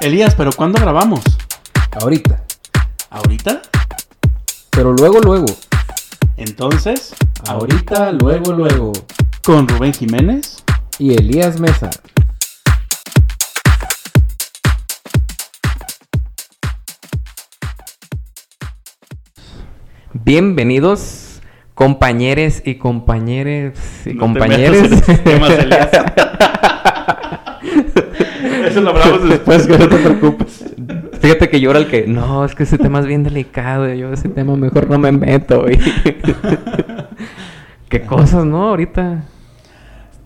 Elías, ¿pero cuándo grabamos? Ahorita. ¿Ahorita? Pero luego, luego. Entonces, Ahorita, luego, luego. con Rubén Jiménez. Y Elías Mesa. Bienvenidos, compañeros y compañeres y No compañeros. metas en esos temas, Elías. Eso lo hablamos después, que no te preocupes. Fíjate que yo era el que, no, es que ese tema es bien delicado, yo ese tema mejor no me meto. güey". Qué cosas, ¿no? Ahorita.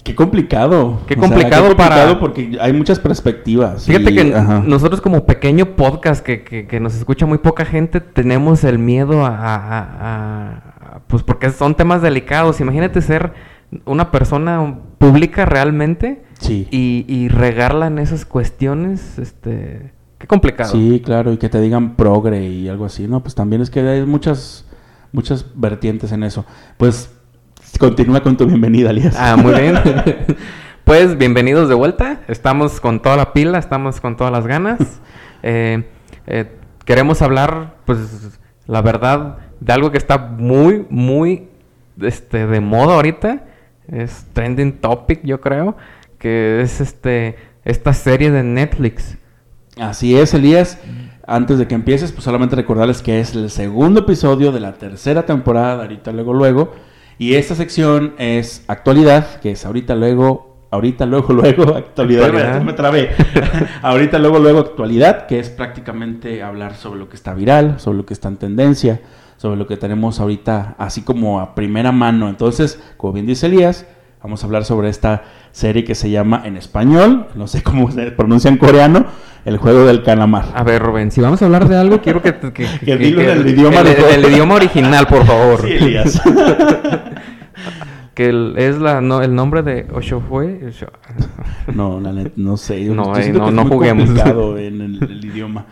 Qué complicado. Qué O sea, complicado qué para- porque hay muchas perspectivas. Fíjate y- que ajá. nosotros como pequeño podcast que, que- que nos escucha muy poca gente, tenemos el miedo a, a- a- a- Pues porque son temas delicados. Imagínate ser una persona pública realmente Sí. y, y regarla en esas cuestiones, este... Qué complicado. Sí, claro, y que te digan progre y algo así, ¿no? Pues también es que hay muchas, muchas vertientes en eso. Pues continúa con tu bienvenida, Elías. Ah, muy bien. pues bienvenidos de vuelta. Estamos con toda la pila, estamos con todas las ganas. Eh, eh, queremos hablar, pues, la verdad, de algo que está muy, muy este, de moda ahorita. Es trending topic, yo creo. Que es este esta serie de Netflix. Así es, Elías. Antes de que empieces, pues solamente recordarles que es el segundo episodio de la tercera temporada, de ahorita, luego, luego. Y esta sección es actualidad, que es ahorita, luego, ahorita, luego, luego, actualidad. Actualidad. Me trabé. ahorita, luego, luego, actualidad, que es prácticamente hablar sobre lo que está viral, sobre lo que está en tendencia, sobre lo que tenemos ahorita, así como a primera mano. Entonces, como bien dice Elías, vamos a hablar sobre esta serie que se llama en español, no sé cómo se pronuncia en coreano, El juego del calamar. A ver, Rubén, si vamos a hablar de algo, quiero que... Que, Que dilo en el idioma el, de todo. el idioma original, por favor. Sí, Elías. Que el- es la, no, el nombre de Oshofue. Osho- No, la net- no sé. No, eh, no- que no juguemos. en el, el idioma.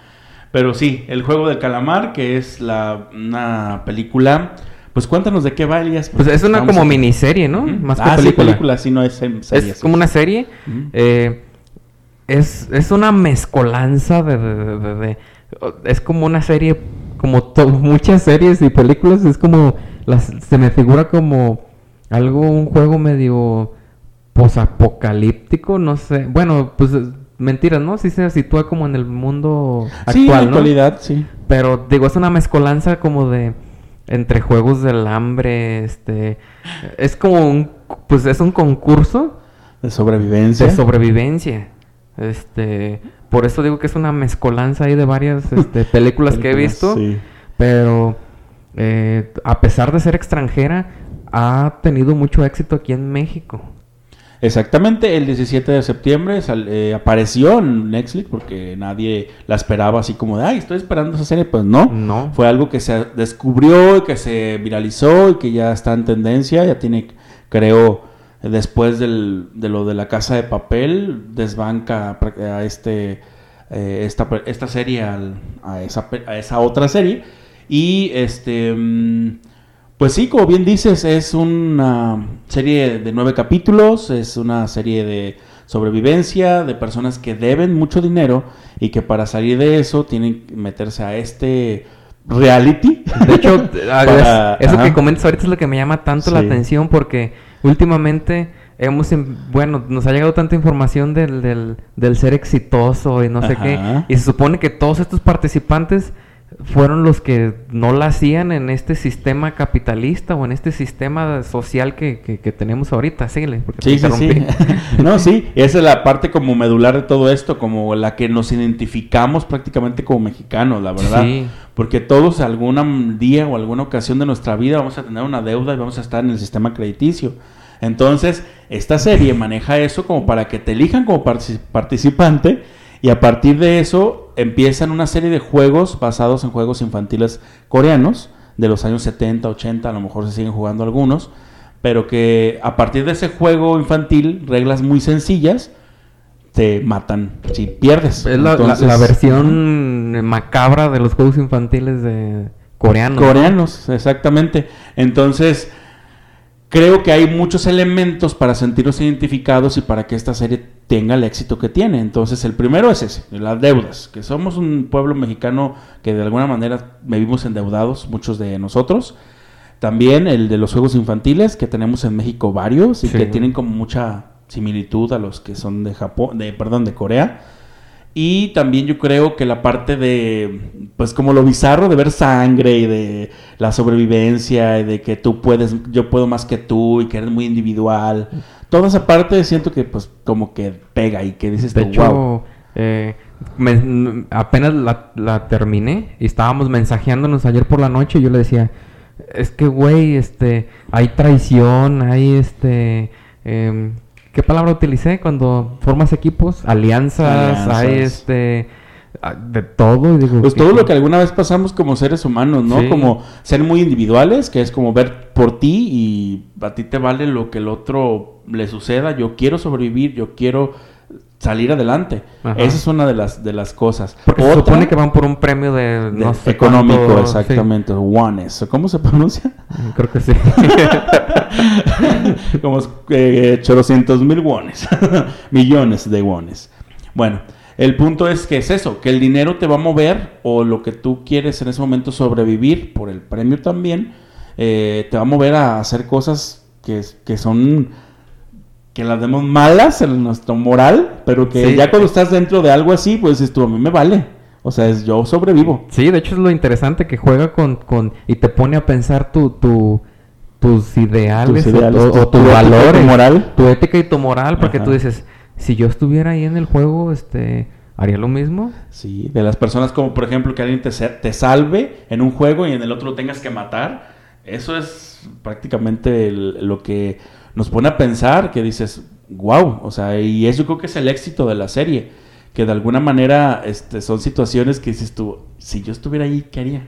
Pero sí, El juego del calamar, que es la, una película. Pues cuéntanos de qué va, Elías. Pues es una como a- miniserie, ¿no? Ujú. Más que ah, película. sí, película, sí, no es serie. Es como una serie. Eh, es, es una mezcolanza de, de- de- de- Es como una serie, como muchas series y películas, es como... Las, se me figura como algo, un juego medio posapocalíptico, no sé. Bueno, pues es- mentiras, ¿no? Sí se sitúa como en el mundo actual, Sí, en la ¿no? actualidad, sí. Pero digo, es una mezcolanza como de entre juegos del hambre, este es como un pues es un concurso De sobrevivencia. de sobrevivencia. Este, por eso digo que es una mezcolanza ahí de varias este, películas que he visto, sí. pero eh, a pesar de ser extranjera ha tenido mucho éxito aquí en México. Exactamente, el 17 de septiembre sal- eh, apareció en Netflix porque nadie la esperaba así como de, ay, estoy esperando esa serie. Pues no, No. fue algo que se descubrió y que se viralizó y que ya está en tendencia. Ya tiene, creo, después del- de lo de la casa de papel, desbanca a, este, eh, esta, esta serie al- a, esa, a esa otra serie. Y este. mm, pues sí, como bien dices, es una serie de nueve capítulos, es una serie de sobrevivencia, de personas que deben mucho dinero y que para salir de eso tienen que meterse a este reality. De hecho, Para- eso ajá. que comentas ahorita es lo que me llama tanto la atención porque últimamente hemos, em- bueno, nos ha llegado tanta información del, del, del ser exitoso y no sé qué. Y se supone que todos estos participantes fueron los que no la hacían en este sistema capitalista o en este sistema social que, que, que tenemos ahorita. Síguele, porque Sí, sí, sí. no, sí, esa es la parte como medular de todo esto, como la que nos identificamos prácticamente como mexicanos, la verdad. Sí. Porque todos algún día o alguna ocasión de nuestra vida vamos a tener una deuda y vamos a estar en el sistema crediticio. Entonces, esta serie maneja eso como para que te elijan como partici- participante y a partir de eso empiezan una serie de juegos basados en juegos infantiles coreanos de los años 70, 80, a lo mejor se siguen jugando algunos, pero que a partir de ese juego infantil, reglas muy sencillas, te matan si pierdes. Es la, Entonces, la versión macabra de los juegos infantiles de coreanos. ¿no? Coreanos, exactamente. Entonces, creo que hay muchos elementos para sentirnos identificados y para que esta serie tenga el éxito que tiene. Entonces, el primero es ese, las deudas, que somos un pueblo mexicano que de alguna manera vivimos endeudados, muchos de nosotros. También el de los juegos infantiles, que tenemos en México varios y Sí. que tienen como mucha similitud a los que son de Japón, de perdón, de Corea. Y también yo creo que la parte de, pues como lo bizarro de ver sangre y de la sobrevivencia y de que tú puedes, yo puedo más que tú y que eres muy individual. Toda esa parte siento que pues como que pega y que dices De tú, hecho, wow. eh, me- apenas la, la terminé y estábamos mensajeándonos ayer por la noche y yo le decía, es que güey, este, hay traición, hay este, em, ¿qué palabra utilicé cuando formas equipos? Alianzas, Alianzas. hay este, de todo. y digo, Pues ¿qué- todo lo que alguna vez pasamos como seres humanos, ¿no? Sí. Como ser muy individuales, que es como ver por ti y a ti te vale lo que el otro le suceda. Yo quiero sobrevivir, yo quiero salir adelante. Ajá. Esa es una de las de las cosas. Porque se supone que van por un premio de, de- no sé económico, cuánto, sí. exactamente. Wones. ¿Cómo se pronuncia? Creo que sí. como eh, 800 mil wones. Millones de wones. Bueno, el punto es que es eso, que el dinero te va a mover o lo que tú quieres en ese momento sobrevivir por el premio también, eh, te va a mover a hacer cosas que, que son que las vemos malas en nuestro moral, pero que Sí. ya cuando estás dentro de algo así, pues dices tú, a mí me vale. O sea, es yo sobrevivo. Sí, de hecho es lo interesante que juega con, con y te pone a pensar tu, tu, tus ideales, Tus o- ideales, o, tu- o tu moral. tu ética y tu moral, porque Ajá. tú dices, si yo estuviera ahí en el juego, este, haría lo mismo. Sí, de las personas como por ejemplo que alguien te, te salve en un juego y en el otro lo tengas que matar. Eso es prácticamente el- lo que nos pone a pensar, que dices, wow, o sea, y eso creo que es el éxito de la serie, que de alguna manera este, son situaciones que dices tú, si yo estuviera ahí, ¿qué haría? De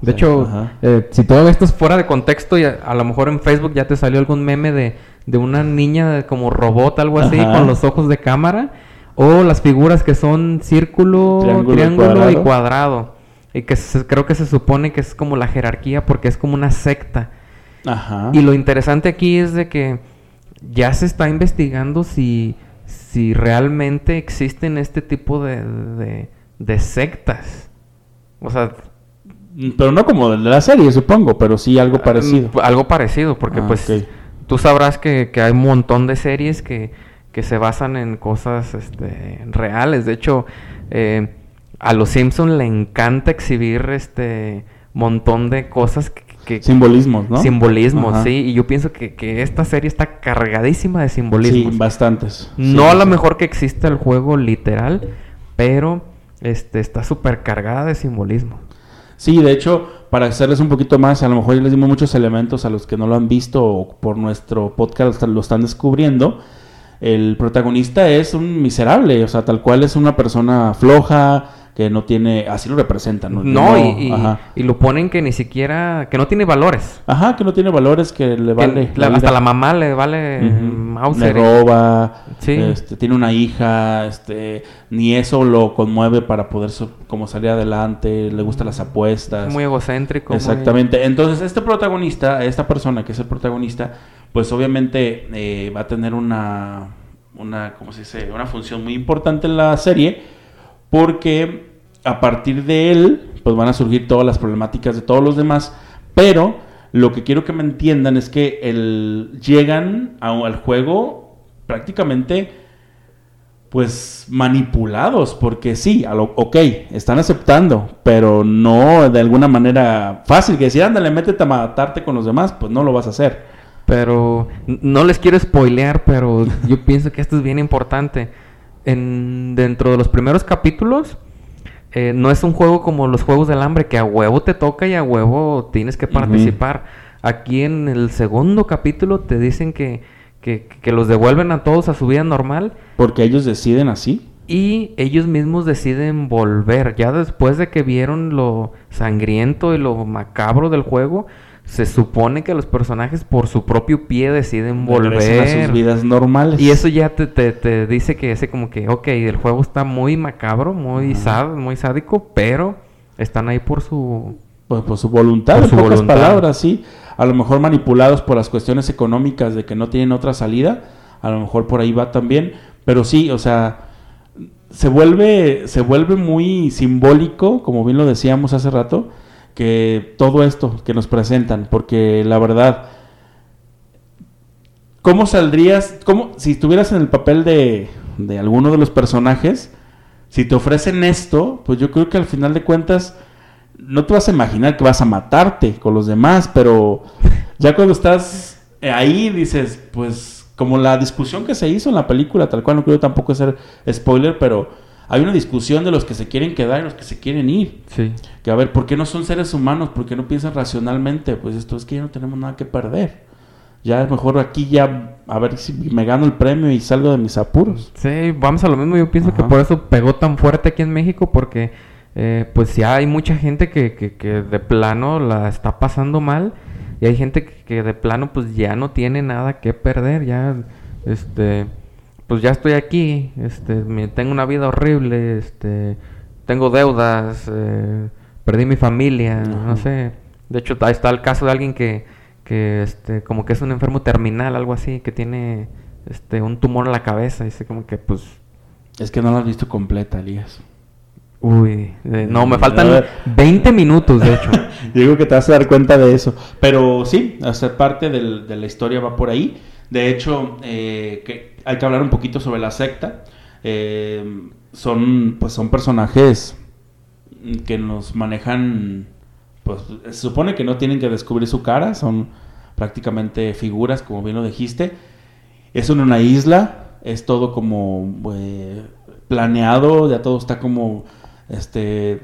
O sea, hecho, eh, si todo esto es fuera de contexto, y a, a lo mejor en Facebook ya te salió algún meme de, de una niña como robot, algo así, Ajá. con los ojos de cámara, o las figuras que son círculo, Triángulo triángulo, y y cuadrado. Y que se- creo que se supone que es como la jerarquía porque es como una secta. Ajá. Y lo interesante aquí es de que ya se está investigando si, si realmente existen este tipo de, de, de sectas. O sea, Pero no como de la serie, supongo, pero sí algo parecido. Mm, Algo parecido, porque Ah, pues. Tú sabrás que, que hay un montón de series que, que se basan en cosas este, reales. De hecho, eh, a los Simpson le encanta exhibir este montón de cosas que... que- Simbolismos, ¿no? Simbolismos, Ajá. sí. Y yo pienso que, que esta serie está cargadísima de Sí, simbolismos. bastantes. no Sí, a lo sí. mejor que exista el juego literal, pero este está súper cargada de simbolismo. Sí, de hecho, para hacerles un poquito más, a lo mejor ya les dimos muchos elementos a los que no lo han visto o por nuestro podcast lo están descubriendo. El protagonista es un miserable, o sea, tal cual es una persona floja, que no tiene, así lo representan. No, y, y- ajá. y lo ponen que ni siquiera, que no tiene valores. Ajá, que no tiene valores, que le Que vale. la- hasta la mamá le vale. Mauser. Le roba, Sí. este, tiene una hija, este, ni eso lo conmueve para poder so- como salir adelante, le gustan las apuestas. muy egocéntrico. muy- Exactamente. Entonces, este protagonista, esta persona que es el protagonista, pues obviamente eh, va a tener una, una, ¿cómo se dice? Una función muy importante en la serie, porque a partir de él, pues van a surgir todas las problemáticas de todos los demás, pero Lo que quiero que me entiendan es que el, llegan al juego prácticamente pues manipulados, porque sí, ok, están aceptando, pero no de alguna manera fácil, que decir, ándale, métete a matarte con los demás, pues no lo vas a hacer. Pero no les quiero spoilear, pero yo pienso que esto es bien importante. En, dentro de los primeros capítulos, eh, no es un juego como los juegos del hambre, que a huevo te toca y a huevo tienes que participar. Aquí en el segundo capítulo te dicen que, que, que los devuelven a todos a su vida normal Porque ellos deciden así. y ellos mismos deciden volver. Ya después de que vieron lo sangriento y lo macabro del juego, se supone que los personajes por su propio pie deciden Regresan a sus volver. vidas normales. Y eso ya te, te, te dice que ese como que, ok, el juego está muy macabro, muy sad, muy sádico, pero están ahí por su... Pues por su voluntad, Por en su pocas voluntad. palabras, sí. A lo mejor manipulados por las cuestiones económicas de que no tienen otra salida. A lo mejor por ahí va también. Pero sí, o sea, se vuelve, se vuelve muy simbólico, como bien lo decíamos hace rato, que todo esto que nos presentan. Porque la verdad, ¿cómo saldrías? Cómo, si estuvieras en el papel de, de alguno de los personajes, si te ofrecen esto, pues yo creo que al final de cuentas no te vas a imaginar que vas a matarte con los demás, pero ya cuando estás ahí dices, pues como la discusión que se hizo en la película, tal cual no quiero tampoco hacer spoiler, pero hay una discusión de los que se quieren quedar y los que se quieren ir. Sí. Que a ver, ¿por qué no son seres humanos? ¿Por qué no piensan racionalmente? Pues esto es que ya no tenemos nada que perder. Ya es mejor aquí ya a ver si me gano el premio y salgo de mis apuros. Sí, vamos a lo mismo. Yo pienso que por eso pegó tan fuerte aquí en México, porque eh, pues ya hay mucha gente que, que, que de plano la está pasando mal y hay gente que, que de plano pues ya no tiene nada que perder. Ya, este, pues ya estoy aquí, este, me- tengo una vida horrible, este, tengo deudas, eh, perdí mi familia, no sé. De hecho, ahí está el caso de alguien que, que este, como que es un enfermo terminal, algo así, que tiene este, un tumor en la cabeza. Dice como que, pues, Es que no la has visto completa, Elías. uy, eh, no, me faltan ver. 20 minutos, de hecho. Digo que te vas a dar cuenta de eso. Pero sí, hacer parte del- de la historia va por ahí. De hecho, eh, que hay que hablar un poquito sobre la secta. Eh, son, pues, son personajes que nos manejan. Pues se supone que no tienen que descubrir su cara. Son prácticamente figuras, como bien lo dijiste. Es en una isla. Es todo como eh, planeado. Ya todo está como. Este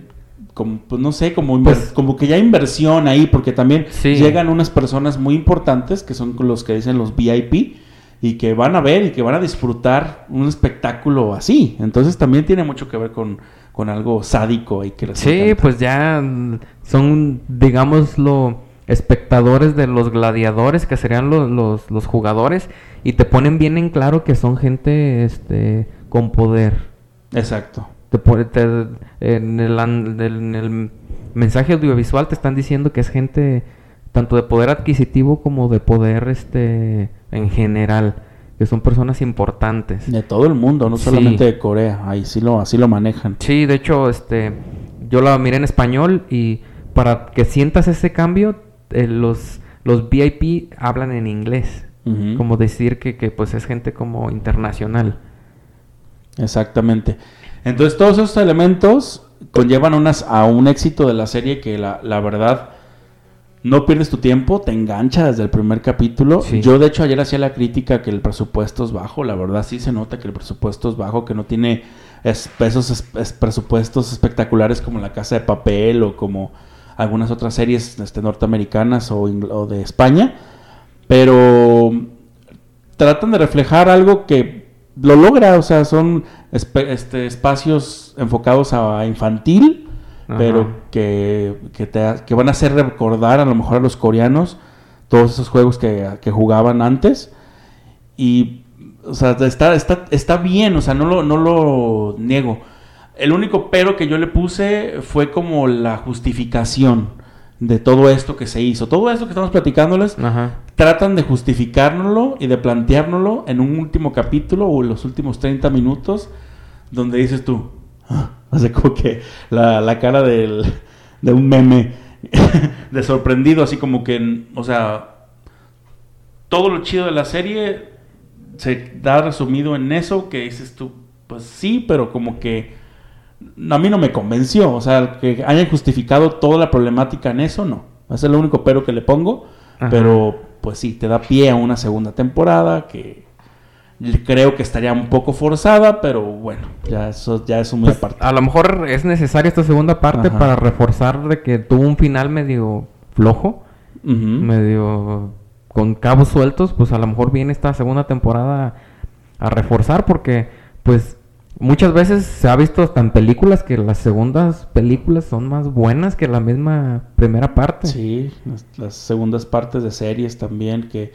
como, pues no sé, como, Pues- como que ya hay inversión ahí, porque también Sí. llegan unas personas muy importantes, que son los que dicen los VIP, y que van a ver y que van a disfrutar un espectáculo así. Entonces también tiene mucho que ver con, con algo sádico y que les Sí, encanta. pues ya son, digámoslo, espectadores de los gladiadores, que serían los, los, los jugadores, y te ponen bien en claro que son gente este, con poder. Exacto. Te te- en, el, an- en el mensaje audiovisual te están diciendo que es gente tanto de poder adquisitivo como de poder este en general, que son personas importantes. De todo el mundo, no Sí. solamente de Corea. Ahí sí lo, así lo manejan. Sí, de hecho, este, yo la miré en español y para que sientas ese cambio, eh, los, los VIP hablan en inglés. Como decir que, que pues es gente como internacional. Exactamente. Entonces todos esos elementos conllevan unas, a un éxito de la serie que la, la verdad no pierdes tu tiempo, te engancha desde el primer capítulo. Sí. Yo de hecho ayer hacía la crítica que el presupuesto es bajo, la verdad sí se nota que el presupuesto es bajo, que no tiene es- esos es- es- presupuestos espectaculares como La Casa de Papel o como algunas otras series este, norteamericanas o, de España, pero tratan de reflejar algo que lo logra, o sea, son este, espacios enfocados a infantil, Ajá. pero que, que, te, que van a hacer recordar a lo mejor a los coreanos todos esos juegos que, que jugaban antes. Y, o sea, está, está, está bien, o sea, no lo, no lo niego. El único pero que yo le puse fue como la justificación de todo esto que se hizo. Todo esto que estamos platicándoles, Ajá. tratan de justificárnoslo y de planteárnoslo en un último capítulo o en los últimos 30 minutos donde dices tú, "Ah", o sea, como que la, la cara del- de un meme, de sorprendido, así como que, o sea, todo lo chido de la serie se da resumido en eso que dices tú, pues sí, pero como que a mí no me convenció, o sea, que hayan justificado toda la problemática en eso, no. Ese es lo único pero que le pongo, Ajá. pero pues sí, te da pie a una segunda temporada que creo que estaría un poco forzada, pero bueno, ya eso ya es muy Pues, aparte. a lo mejor es necesaria esta segunda parte Ajá. para reforzar de que tuvo un final medio flojo, medio con cabos sueltos, pues a lo mejor viene esta segunda temporada a reforzar porque pues muchas veces se ha visto hasta en películas que las segundas películas son más buenas que la misma primera parte. Sí, las, las segundas partes de series también, que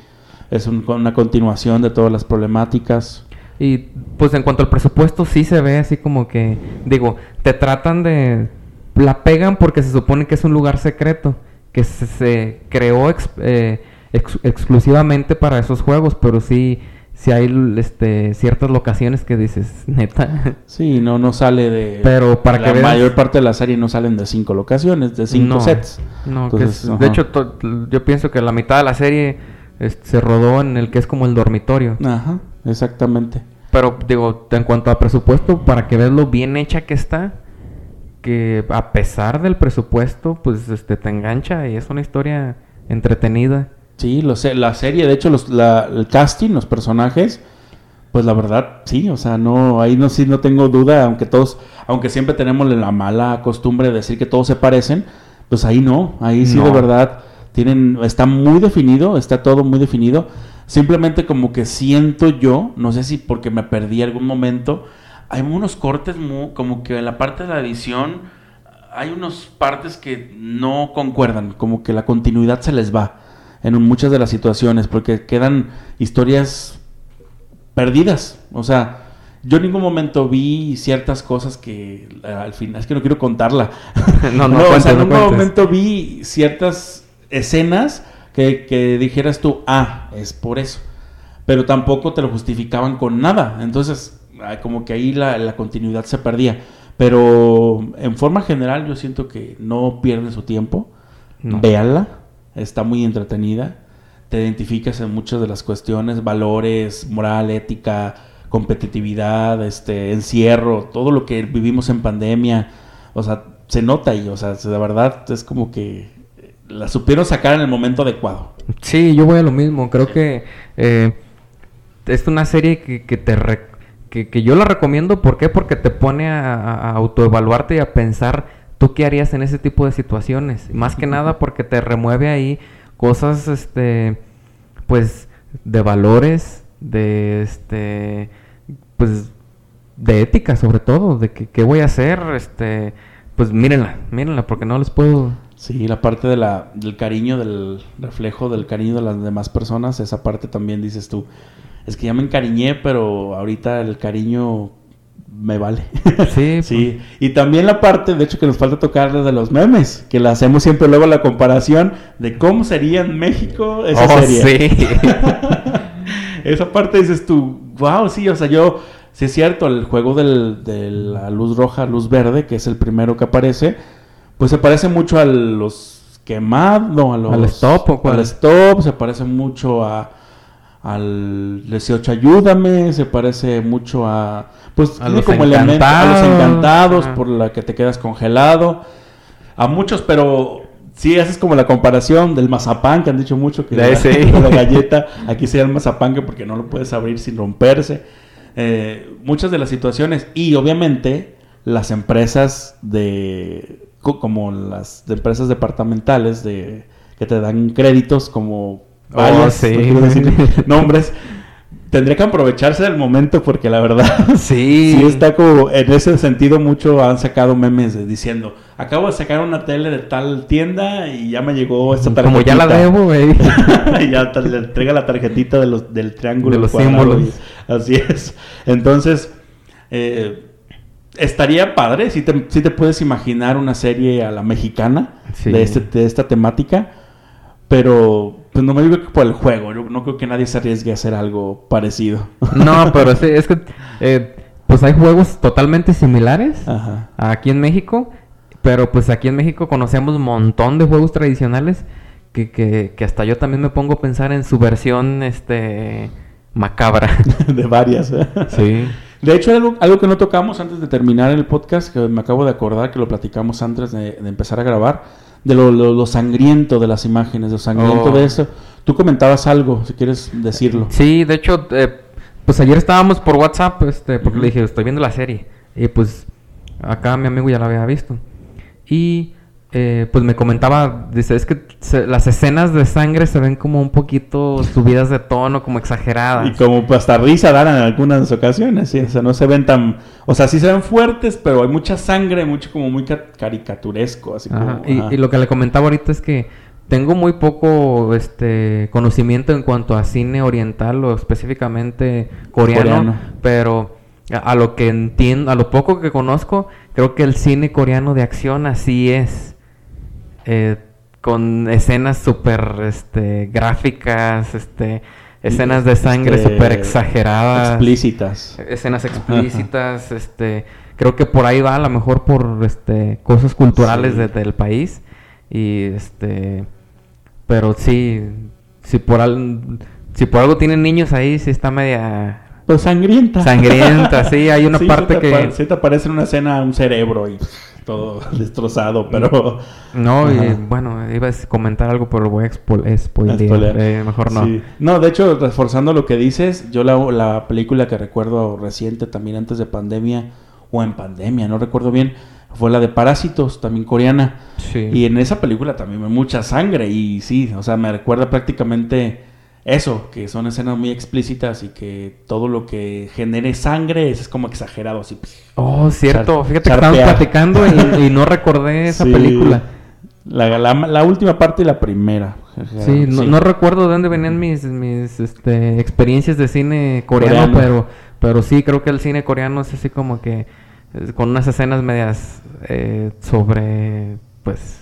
es un- una continuación de todas las problemáticas. Y pues en cuanto al presupuesto sí se ve así como que, digo, te tratan de... La pegan porque se supone que es un lugar secreto, que se, se creó ex- eh, ex- exclusivamente para esos juegos, pero sí, sí hay este, ciertas locaciones que dices, neta. Sí, no, no sale de... Pero para la que veas- mayor parte de la serie no salen de cinco locaciones, de cinco No, sets. No, que es- de hecho to- yo pienso que la mitad de la serie este, se rodó en el que es como el dormitorio. Ajá, exactamente. Pero digo, en cuanto a presupuesto, para que veas lo bien hecha que está, que a pesar del presupuesto, pues este te engancha y es una historia entretenida. Sí, lo sé, la serie, de hecho, los, la- el casting, los personajes, pues la verdad, sí, o sea, no, ahí no, sí no tengo duda, aunque todos, aunque siempre tenemos la mala costumbre de decir que todos se parecen, pues ahí no, ahí sí de No. verdad tienen, está muy definido, está todo muy definido, simplemente como que siento yo, no sé si porque me perdí algún momento, hay unos cortes como que en la parte de la edición hay unas partes que no concuerdan, como que la continuidad se les va en muchas de las situaciones, porque quedan historias perdidas. O sea, yo en ningún momento vi ciertas cosas que eh, al final, es que no quiero contarla. No, no, o cuentes, sea, en no ningún momento vi ciertas escenas que, que dijeras tú, ah, es por eso. Pero tampoco te lo justificaban con nada. Entonces, como que ahí la, la continuidad se perdía. Pero en forma general yo siento que no pierde su tiempo. No. Véanla, está muy entretenida. Te identificas en muchas de las cuestiones, valores, moral, ética, competitividad, este, encierro, todo lo que vivimos en pandemia. O sea, se nota ahí, o sea, de verdad es como que la supieron sacar en el momento adecuado. Sí, yo voy a lo mismo. Creo que eh, es una serie que, que te re- que, que yo la recomiendo. ¿Por qué? Porque te pone a, a- autoevaluarte y a pensar tú qué harías en ese tipo de situaciones. Más que nada porque te remueve ahí cosas, este, pues, de valores, de, este, pues, de ética sobre todo, de qué voy a hacer, este, pues mírenla, mírenla, porque no les puedo Sí, la parte de la, del cariño, del reflejo del cariño de las demás personas, esa parte también dices tú, es que ya me encariñé, pero ahorita el cariño me vale. Sí, sí. Y también la parte, de hecho, que nos falta tocar de los memes, que la hacemos siempre luego la comparación de cómo sería en México esa Oh, serie. sí. Esa parte dices tú, wow, sí, o sea, yo, sí es cierto, el juego del- de la luz roja, luz verde, que es el primero que aparece, pues se parece mucho a los quemados, no, a los... ¿Al stop o cuál? Al stop, se parece mucho a al 18 Ayúdame, se parece mucho a... Pues A tiene los como elemento- a los Encantados, por la que te quedas congelado. A muchos, pero sí, haces como la comparación del mazapán, que han dicho mucho que la, ese. la galleta, aquí sería el mazapán que porque no lo puedes abrir sin romperse. Eh, muchas de las situaciones y obviamente las empresas de como las empresas departamentales de que te dan créditos como Oh, varias, sí. no quiero decir nombres tendría que aprovecharse del momento porque la verdad Sí. sí está como en ese sentido mucho han sacado memes diciendo acabo de sacar una tele de tal tienda y ya me llegó esta tarjetita Como ya la debo, güey. y ya le entrega la tarjetita de los, del triángulo De los símbolos. así es entonces eh, estaría padre si te, sí te puedes imaginar una serie a la mexicana Sí. de, este, de esta temática pero pues no me digo que por el juego yo no creo que nadie se arriesgue a hacer algo parecido No, pero es que eh, pues hay juegos totalmente similares Ajá. aquí en México, Pero pues aquí en México conocemos un montón de juegos tradicionales que, que, que hasta yo también me pongo a pensar en su versión este macabra. de varias. ¿eh? sí. De hecho, algo, algo que no tocamos antes de terminar el podcast, que me acabo de acordar que lo platicamos antes de, de empezar a grabar, de lo, lo- lo sangriento de las imágenes, lo sangriento Oh. de eso. Tú comentabas algo, si quieres decirlo. Sí, de hecho, eh, pues ayer estábamos por WhatsApp, este, porque Ujú. le dije, estoy viendo la serie. Y pues acá mi amigo ya la había visto. Y eh, pues me comentaba, dice, es que se- las escenas de sangre se ven como un poquito subidas de tono, como exageradas. Y como pues, hasta risa dan en algunas ocasiones, sí, o sea, no se ven tan, o sea, sí se ven fuertes, pero hay mucha sangre, mucho como muy ca- caricaturesco, así Ajá, como, Y, lo que le comentaba ahorita es que tengo muy poco este conocimiento en cuanto a cine oriental o específicamente coreano, Coreano. pero a, a lo que entiendo, a lo poco que conozco, creo que el cine coreano de acción así es. Eh, con escenas súper este, gráficas, este, escenas de sangre Este, súper exageradas explícitas. escenas explícitas, este, creo que por ahí va a lo mejor por este cosas culturales Sí. de- del país y este pero sí si por al, si por algo tienen niños ahí sí está media Pues sangrienta. sangrienta, sí, hay una Sí, parte te que- sí te aparece en una escena un cerebro y todo destrozado, pero... no y bueno iba a comentar algo pero lo voy a spoilear, eh, mejor no. Sí. No, de hecho, reforzando lo que dices, yo la, la película que recuerdo reciente también antes de pandemia, o en pandemia, no recuerdo bien, fue la de Parásitos, también coreana. sí. Y en esa película también hay mucha sangre y sí, o sea, me recuerda prácticamente eso, que son escenas muy explícitas y que todo lo que genere sangre es, como exagerado, así. oh cierto Char- fíjate que estábamos platicando y, y no recordé esa Sí. película La, la- la última parte y la primera. Sí, no, no recuerdo de dónde venían mis, mis este, experiencias de cine coreano, Coreano. pero pero sí creo que el cine coreano es así como que con unas escenas medias eh, sobre, pues...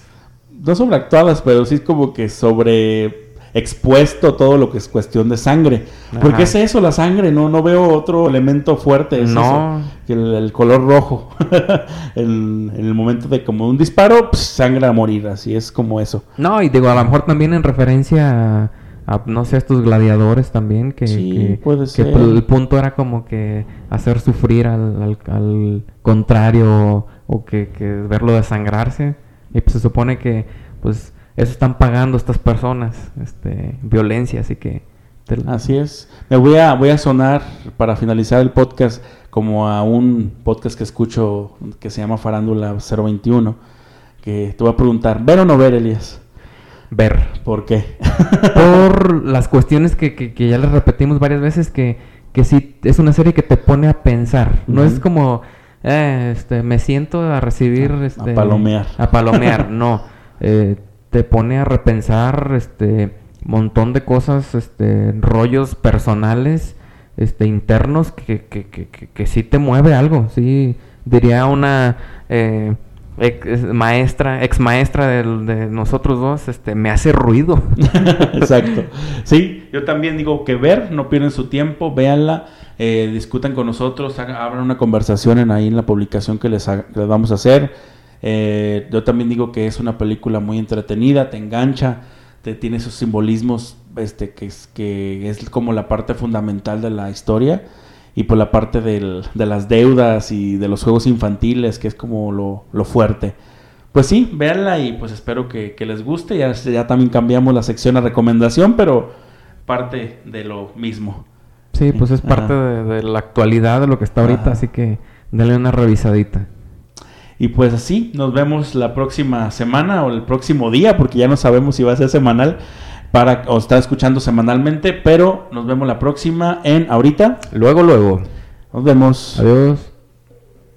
no sobreactuadas, pero sí es como que sobre expuesto todo lo que es cuestión de sangre. Porque es eso, la sangre, no, no veo otro elemento fuerte. Es No. eso, que el, el color rojo. en, en el momento de como un disparo, pss, sangre a morir, así es como eso. No, y digo, a lo mejor también en referencia a, a, no sé, estos gladiadores también, que, Sí, que, puede que ser. el punto era como que hacer sufrir al, al, al contrario o que, que verlo desangrarse. Y pues se supone que, pues, eso están pagando estas personas, este, violencia, así que... te- Así es. Me voy a, voy a sonar para finalizar el podcast como a un podcast que escucho que se llama Farándula 021. Que te voy a preguntar, ¿ver o no ver, Elías? ver. ¿Por qué? Por las cuestiones que, que, que ya les repetimos varias veces, que, que sí es una serie que te pone a pensar. No es como, eh, este, me siento a recibir, A- a este, palomear. A palomear, no. Eh, te pone a repensar, este, montón de cosas, este, rollos personales, este, internos que, que, que, que, sí te mueve algo, sí. Diría una eh, maestra, ex maestra de nosotros dos, este, me hace ruido. Exacto. Sí, yo también digo que ver, no pierden su tiempo, véanla, eh, discutan con nosotros, abran una conversación en ahí en la publicación que les, les vamos a hacer. Eh, yo también digo que es una película muy entretenida, te engancha, te tiene esos simbolismos este, que, es, que es como la parte fundamental de la historia y por la parte del- de las deudas y de los juegos infantiles, que es como lo, lo fuerte. Pues sí, véanla y pues espero que, que les guste. Ya, ya también cambiamos la sección a recomendación, pero parte de lo mismo. Sí, pues es parte de, de la actualidad de lo que está ahorita, Ajá. así que dale una revisadita. Y pues así, nos vemos la próxima semana o el próximo día, porque ya no sabemos si va a ser semanal para o estar escuchando semanalmente, pero nos vemos la próxima en ahorita. Luego, luego. Nos vemos. Adiós.